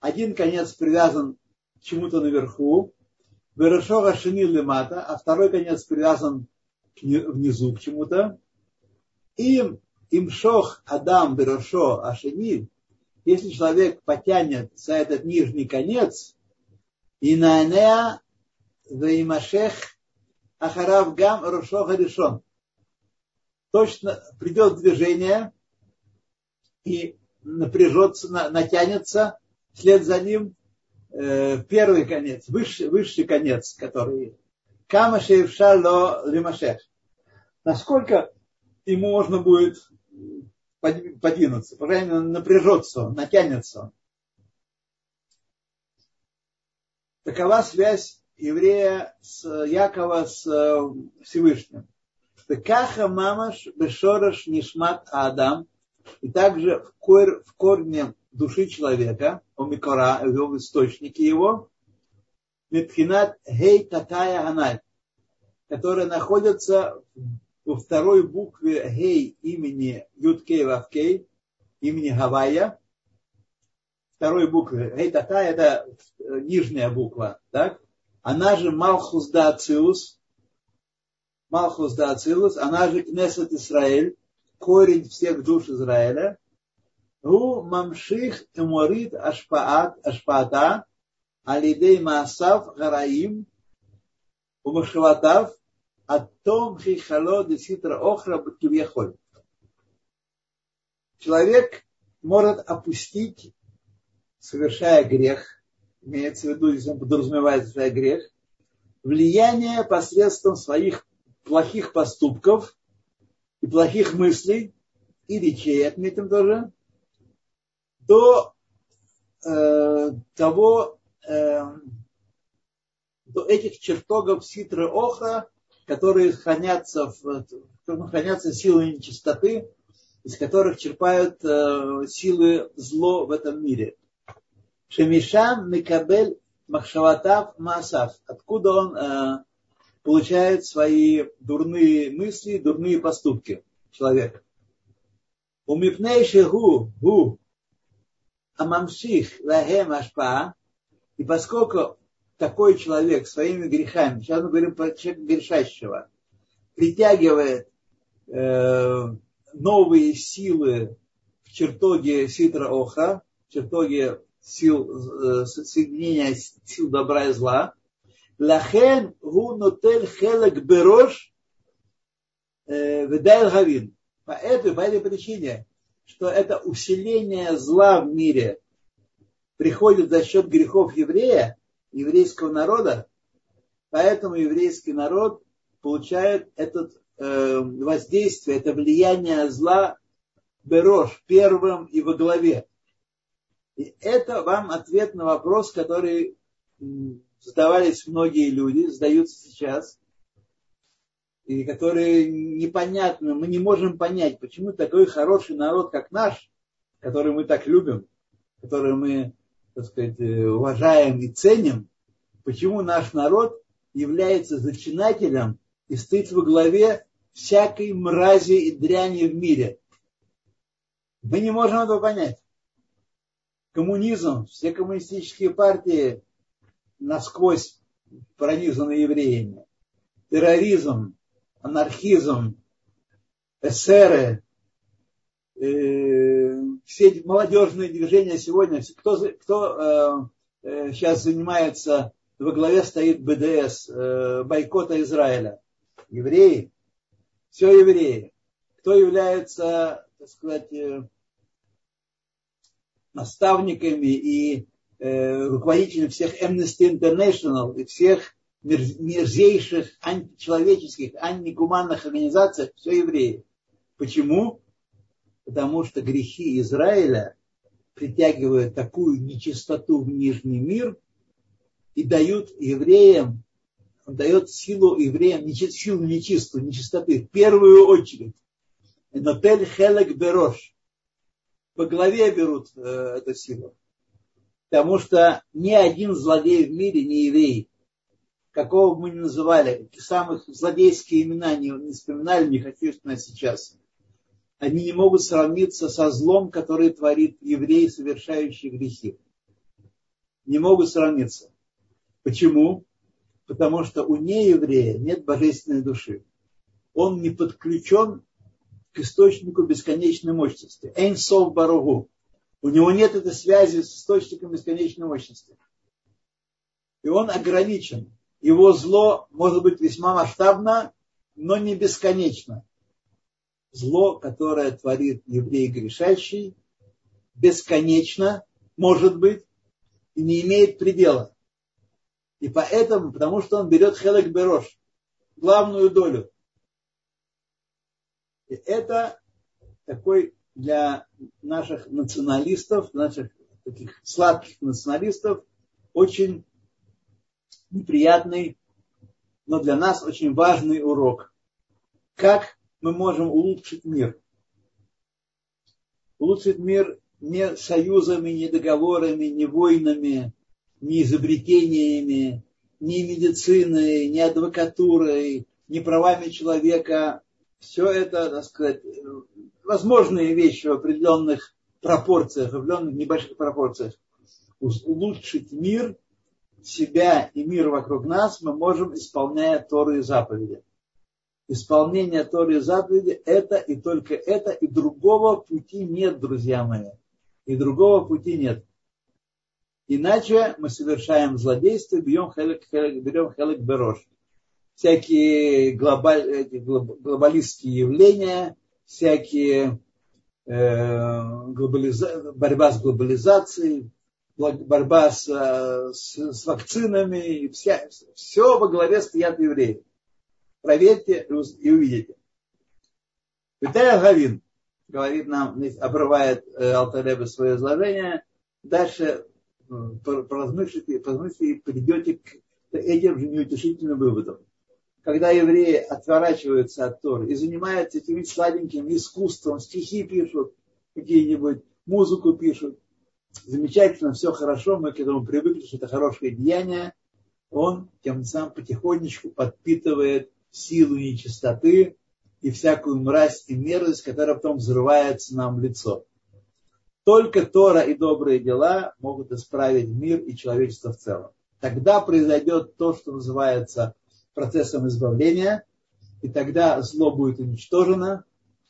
A: один конец привязан к чему-то наверху, Верошо Рашини лимата, а второй конец привязан внизу к чему-то. Им имшох Адам Берошо Ашини, если человек потянет за этот нижний конец, и на Инанеа Веймашех Ахарав Гам Рушоха решен. Точно придет движение и напряжется, натянется вслед за ним э, первый конец, высший, высший конец, который Кама Шейвшало Лимашех. Насколько ему можно будет подвинуться, по крайней мере, напряжется он, натянется он. Такова связь еврея с Якова с э, Всевышним. Каха мамаш бешораш нишмат адам. И также в, кор, в корне души человека, у микора, в источнике его, Митхинат Хей Татая Ганай, которая находится во второй букве Хей имени Юткей Вавкей, имени Гавайя, второй буквы. Эйтата это э, нижняя буква, так? Она же Малхус да Ациус, Малхус да Ацилус, она же Кнесет Исраэль, корень всех душ Израиля. У мамших эморит ашпаат, ашпаата, алидей маасав гараим, у машхаватав, том хихало деситра охра бакивьяхоль. Человек может опустить совершая грех, имеется в виду, если он подразумевает совершая грех, влияние посредством своих плохих поступков и плохих мыслей и речей, отметим тоже, до э, того, э, до этих чертогов ситры охра, которые хранятся, в, хранятся силы нечистоты, из которых черпают э, силы зло в этом мире. Шемишам Микабель Махшаватав Масав. Откуда он э, получает свои дурные мысли, дурные поступки, человек. У Мипнейши Гу Гу Амамших Лахем Ашпа. И поскольку такой человек своими грехами, сейчас мы говорим про человека грешащего, притягивает э, новые силы в чертоге Ситра Оха, в чертоге сил, э, соединения сил добра и зла. Лахен гу нотель хелек берош э, ведайл гавин. По этой, по этой причине, что это усиление зла в мире приходит за счет грехов еврея, еврейского народа, поэтому еврейский народ получает это э, воздействие, это влияние зла берош первым и во главе. И это вам ответ на вопрос, который задавались многие люди, задаются сейчас, и которые непонятно, мы не можем понять, почему такой хороший народ, как наш, который мы так любим, который мы, так сказать, э, уважаем и ценим, почему наш народ является зачинателем и стоит во главе всякой мрази и дряни в мире. Мы не можем этого понять. Коммунизм, все коммунистические партии насквозь пронизаны евреями. Терроризм, анархизм, эсеры, э, все молодежные движения сегодня, кто, кто э, э, сейчас занимается, во главе стоит БДС, э, бойкота Израиля? Евреи. Все евреи. Кто является, так сказать, э, наставниками и э, руководителем всех Amnesty International и всех мерзейших античеловеческих, антигуманных организаций, все евреи. Почему? Потому что грехи Израиля притягивают такую нечистоту в нижний мир и дают евреям, он дает силу евреям, силу нечистую, нечистоты, в первую очередь. Нотель хелек берош. По голове берут э, эту силу. Потому что ни один злодей в мире не еврей какого бы мы ни называли, самых злодейские имена не, не вспоминали, не хочу вспоминать сейчас, они не могут сравниться со злом, который творит еврей, совершающий грехи. Не могут сравниться. Почему? Потому что у нееврея нет божественной души. Он не подключен к источнику бесконечной мощности. Эйнсов Баругу. У него нет этой связи с источником бесконечной мощности. И он ограничен его зло может быть весьма масштабно, но не бесконечно. Зло, которое творит еврей грешащий, бесконечно, может быть, и не имеет предела. И поэтому, потому что он берет хелек берош, главную долю. Это такой для наших националистов, наших таких сладких националистов, очень неприятный, но для нас очень важный урок. Как мы можем улучшить мир? Улучшить мир не союзами, не договорами, не войнами, не изобретениями, не медициной, не адвокатурой, не правами человека. Все это, так сказать, возможные вещи в определенных пропорциях, в определенных небольших пропорциях. Улучшить мир – себя и мир вокруг нас мы можем, исполняя Торы и заповеди. Исполнение Торы и заповеди – это и только это, и другого пути нет, друзья мои. И другого пути нет. Иначе мы совершаем злодейство, берем хелек, хелек, берем хелек берош. Всякие глобаль, глобалистские явления, всякие э, глобализа, борьба с глобализацией, борьба с, с, с вакцинами, вся, все во главе стоят евреи. Проверьте и увидите. Виталий Гавин говорит нам, обрывает э, Алтаребе свое изложение, дальше э, поразмыслите, поразмыслите и придете к этим же неутешительным выводам. Когда евреи отворачиваются от Торы и занимаются этим сладеньким искусством, стихи пишут, какие-нибудь, музыку пишут, замечательно, все хорошо, мы к этому привыкли, что это хорошее деяние, он тем самым потихонечку подпитывает силу нечистоты и всякую мразь и мерзость, которая потом взрывается нам в лицо. Только Тора и добрые дела могут исправить мир и человечество в целом. Тогда произойдет то, что называется процессом избавления, и тогда зло будет уничтожено,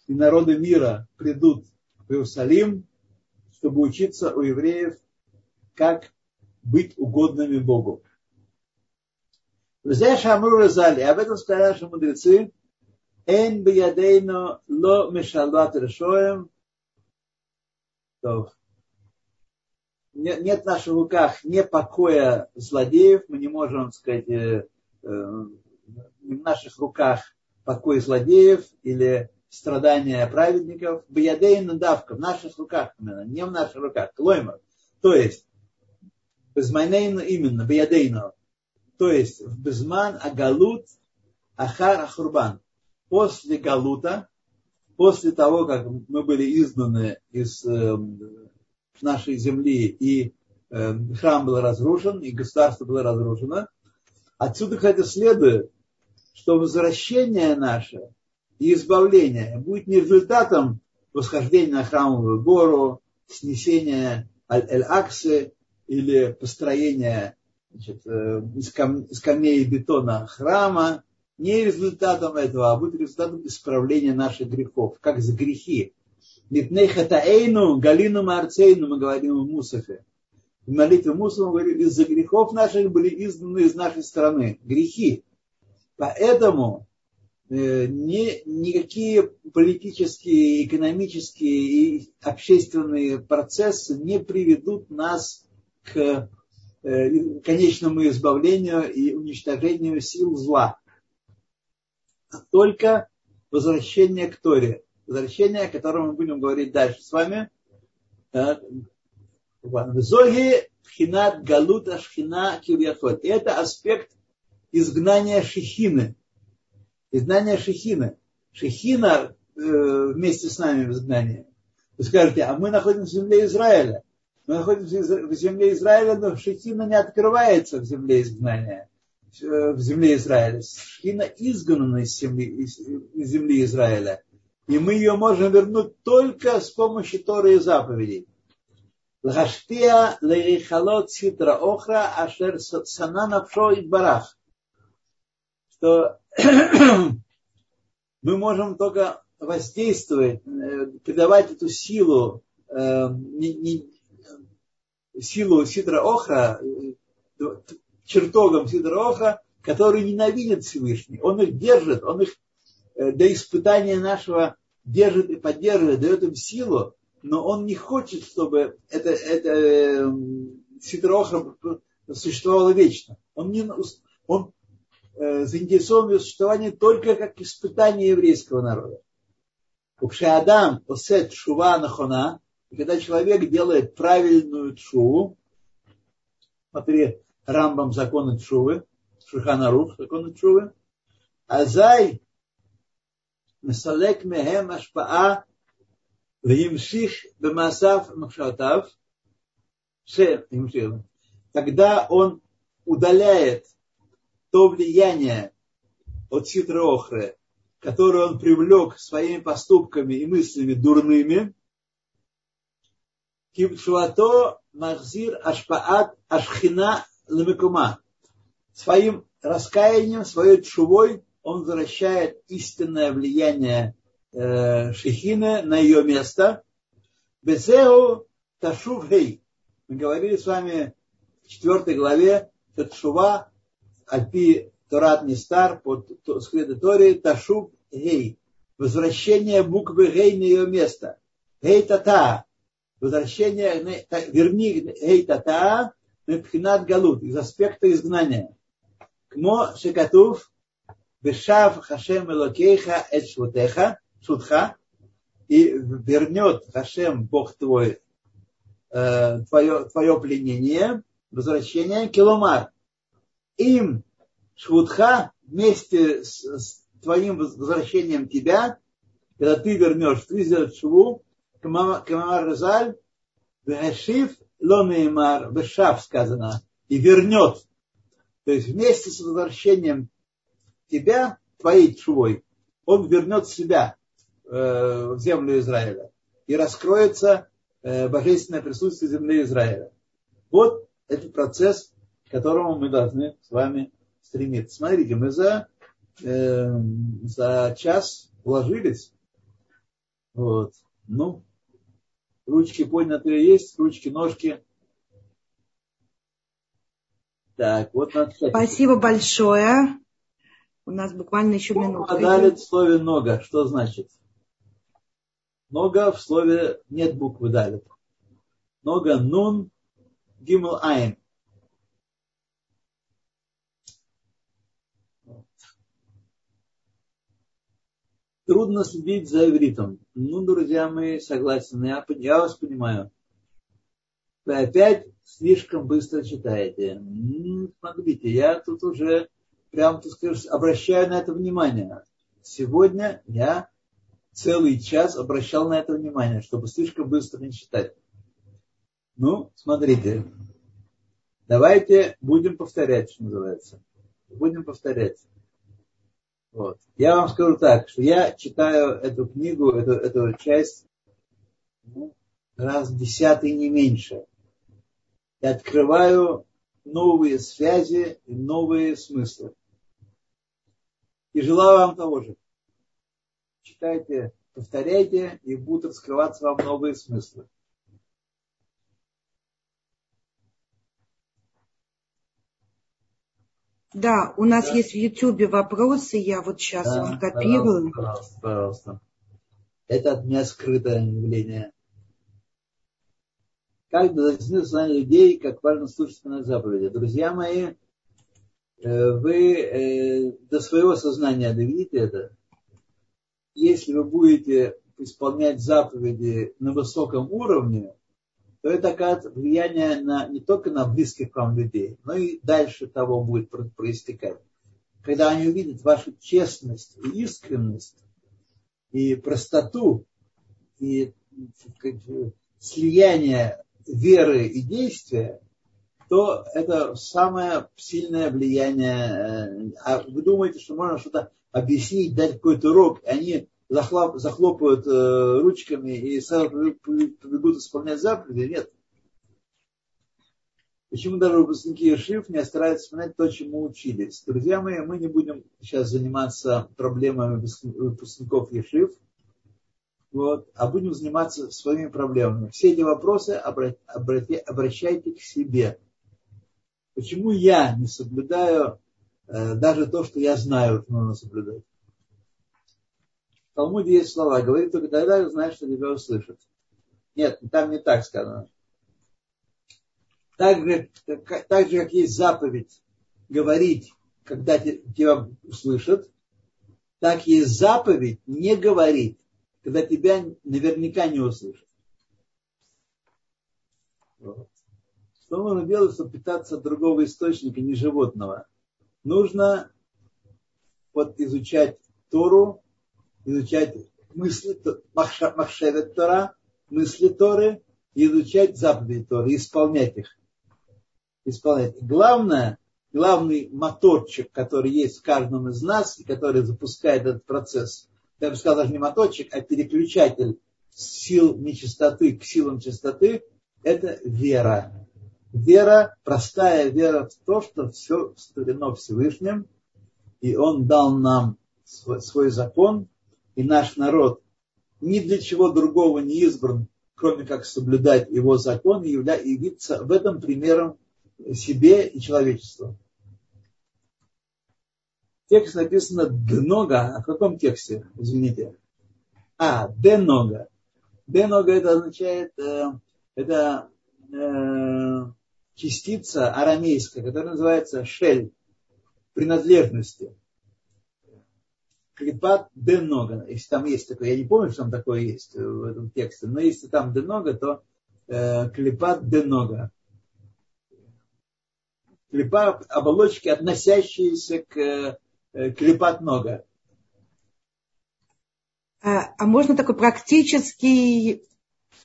A: и народы мира придут в Иерусалим, чтобы учиться у евреев, как быть угодными Богу. Взе шамру разали, об этом сказали наши мудрецы, Эн биядейно ло мешалат решоем. Нет в наших руках не покоя злодеев, мы не можем сказать, э, э, в наших руках покой злодеев или страдания праведников, Баядейна давка, в наших руках, не в наших руках, клоймер. То есть, Безмайнейну именно, Беядейну. То есть в Безман Агалут Ахар Ахурбан. После Галута, после того, как мы были изгнаны из э, нашей земли и э, храм был разрушен, и государство было разрушено, отсюда, кстати, следует, что возвращение наше и избавление будет не результатом восхождения на храмовую гору, снесения Аль-Аксы или построения значит, э, и бетона храма, не результатом этого, а будет результатом исправления наших грехов, как за грехи. Митней галину марцейну, мы говорим в Мусафе. В молитве Муса мы говорим, из-за грехов наших были изгнаны из нашей страны. Грехи. Поэтому э, ни, никакие политические, экономические и общественные процессы не приведут нас к э, конечному избавлению и уничтожению сил зла. А только возвращение к Торе. Возвращение, о котором мы будем говорить дальше с вами. Зоги пхинат галута шхина кирьяхот. Это аспект изгнания шехины. Изгнание шехины. Шехина э, вместе с нами в изгнании. Вы скажете, а мы находимся в земле Израиля. Мы находимся в земле Израиля, но шехина не открывается в земле изгнания. Э, в земле Израиля. Шхина изгнана из земли, из, из земли Израиля. И мы ее можем вернуть только с помощью Торы и заповедей. Лхаштия лейхалот ситра охра ашер сана навшо и барах. Что мы можем только воздействовать, э, придавать эту силу, э, не, не, силу ситра охра, чертогам Сидроха, которые ненавидят Всевышний. Он их держит, он их э, до испытания нашего держит и поддерживает, дает им силу, но он не хочет, чтобы это, это эм, сидроха существовало вечно. Он, не, он э, заинтересован в существовании только как испытание еврейского народа. Адам осет шува нахона, когда человек делает правильную тшуву, смотри, Рамбам законы тшувы, Шуханарух законы тшувы, Азай Месалек Мехем Ашпаа Вимших бемасав махшатав, ше тогда он удаляет то влияние от ситра охры, которое он привлек своими поступками и мыслями дурными, кипшуато махзир ашпаат ашхина ламикума. Своим раскаянием, своей чувой он возвращает истинное влияние э, Шехина на ее место. Безеу Ташув Хей. Мы говорили с вами в четвертой главе, что Тшува Альпи Торат Нестар по скрытой Торе Ташув Гей. Возвращение буквы Гей на ее место. Гей Тата. Возвращение, верни Гей Тата Мепхинат Галут, из аспекта изгнания. Кмо Шекатув, Бешав Хашем Элокейха Эт Шутеха, Шутха, и вернет Хашем, Бог твой, э, твое, твое пленение, возвращение, Киломар. Им Швудха вместе с, с твоим возвращением тебя, когда ты вернешь, ты сделаешь шву, Камамар Розаль, Вешив Лонеймар, Бешав сказано, и вернет. То есть вместе с возвращением тебя, твоей чувой, он вернет себя в землю Израиля. И раскроется э, божественное присутствие земли Израиля. Вот этот процесс, к которому мы должны с вами стремиться. Смотрите, мы за, э, за час вложились. Вот. Ну, Ручки поднятые есть, ручки, ножки.
B: Так, вот надо Спасибо большое. У нас буквально еще минута.
A: Далит в слове нога. Что значит? Нога в слове нет буквы далит. Нога нун гимл айн. трудно следить за ивритом. Ну, друзья мои, согласен, я, я вас понимаю. вы опять слишком быстро читаете. Смотрите, я тут уже прям, так сказать, обращаю на это внимание. Сегодня я целый час обращал на это внимание, чтобы слишком быстро не читать. Ну, смотрите, давайте будем повторять, что называется. Будем повторять. Вот. Я вам скажу так, что я читаю эту книгу, эту, эту часть ну, раз в десятый не меньше. И открываю новые связи и новые смыслы. И желаю вам того же. Читайте, повторяйте, и будут раскрываться вам новые смыслы.
B: Да, у нас да. есть в Ютубе вопросы, я вот сейчас да, их копирую.
A: Пожалуйста, пожалуйста. Это от меня скрытое явление. Как должны знать людей, как важно слушать на заповеди. Друзья мои, э, вы э, до своего сознания доведите это. Если вы будете исполнять заповеди на высоком уровне, то это оказывает влияние на, не только на близких вам людей, но и дальше того будет проистекать. Когда они увидят вашу честность и искренность, и простоту, и слияние веры и действия, то это самое сильное влияние. А вы думаете, что можно что-то объяснить, дать какой-то урок, и они захлоп, захлопают э, ручками и сразу побегут исполнять заповеди. Нет. Почему даже выпускники Ешив не стараются вспоминать то, чему учились? Друзья мои, мы не будем сейчас заниматься проблемами выпускников Ешив, вот, а будем заниматься своими проблемами. Все эти вопросы обращайте к себе. Почему я не соблюдаю даже то, что я знаю, что нужно соблюдать? В Талмуде есть слова, говорит только тогда, знаешь, что тебя услышат. Нет, там не так сказано. Так же, так, так же, как есть заповедь говорить, когда тебя услышат, так есть заповедь не говорить, когда тебя наверняка не услышат. Вот. Что нужно делать, чтобы питаться от другого источника, не животного? Нужно вот изучать Тору изучать мысли Махшевет Тора, мысли Торы, изучать заповеди Торы, исполнять их. Исполнять. Главное, главный моторчик, который есть в каждом из нас, и который запускает этот процесс, я бы сказал, даже не моторчик, а переключатель сил нечистоты к силам чистоты, это вера. Вера, простая вера в то, что все створено Всевышним, и Он дал нам свой, свой закон, и наш народ ни для чего другого не избран, кроме как соблюдать его закон и явиться в этом примером себе и человечеству. Текст написано «днога». А в каком тексте? Извините. А, «денога». «Денога» это означает, э, это э, частица арамейская, которая называется «шель», принадлежности клипат денога. Если там есть такое, я не помню, что там такое есть в этом тексте, но если там денога, то э, клипат денога. Клипа оболочки, относящиеся к э, клипат нога.
B: А, а можно такой практический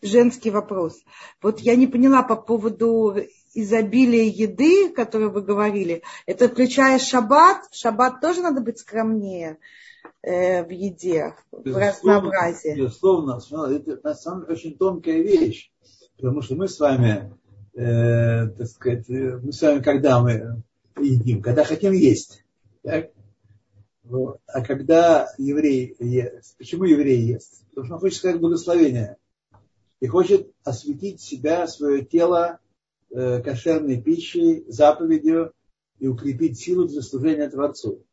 B: женский вопрос? Вот я не поняла по поводу изобилия еды, о которой вы говорили. Это включая шаббат. Шаббат тоже надо быть скромнее. Э, в еде, в разнообразии.
A: Безусловно, это на самом деле очень тонкая вещь, потому что мы с вами, э, так сказать, мы с вами когда мы едим, когда хотим есть, так? Вот. А когда еврей ест, почему еврей ест? Потому что он хочет сказать благословение и хочет осветить себя, свое тело кошерной пищей, заповедью и укрепить силу для служения Творцу.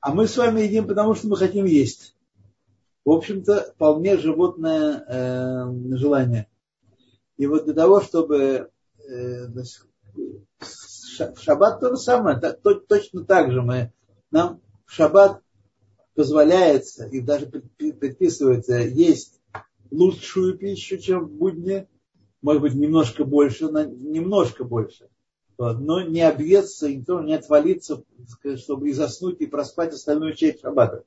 A: А мы с вами едим, потому что мы хотим есть. В общем-то, вполне животное э, желание. И вот для того, чтобы э, в шаббат то же самое, то, точно так же мы, нам в шаббат позволяется и даже предписывается есть лучшую пищу, чем в будни, может быть, немножко больше, немножко больше. Но не объесться, не отвалиться, чтобы и заснуть, и проспать остальную часть шаббата.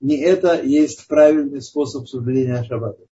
A: Не это есть правильный способ соблюдения шаббата.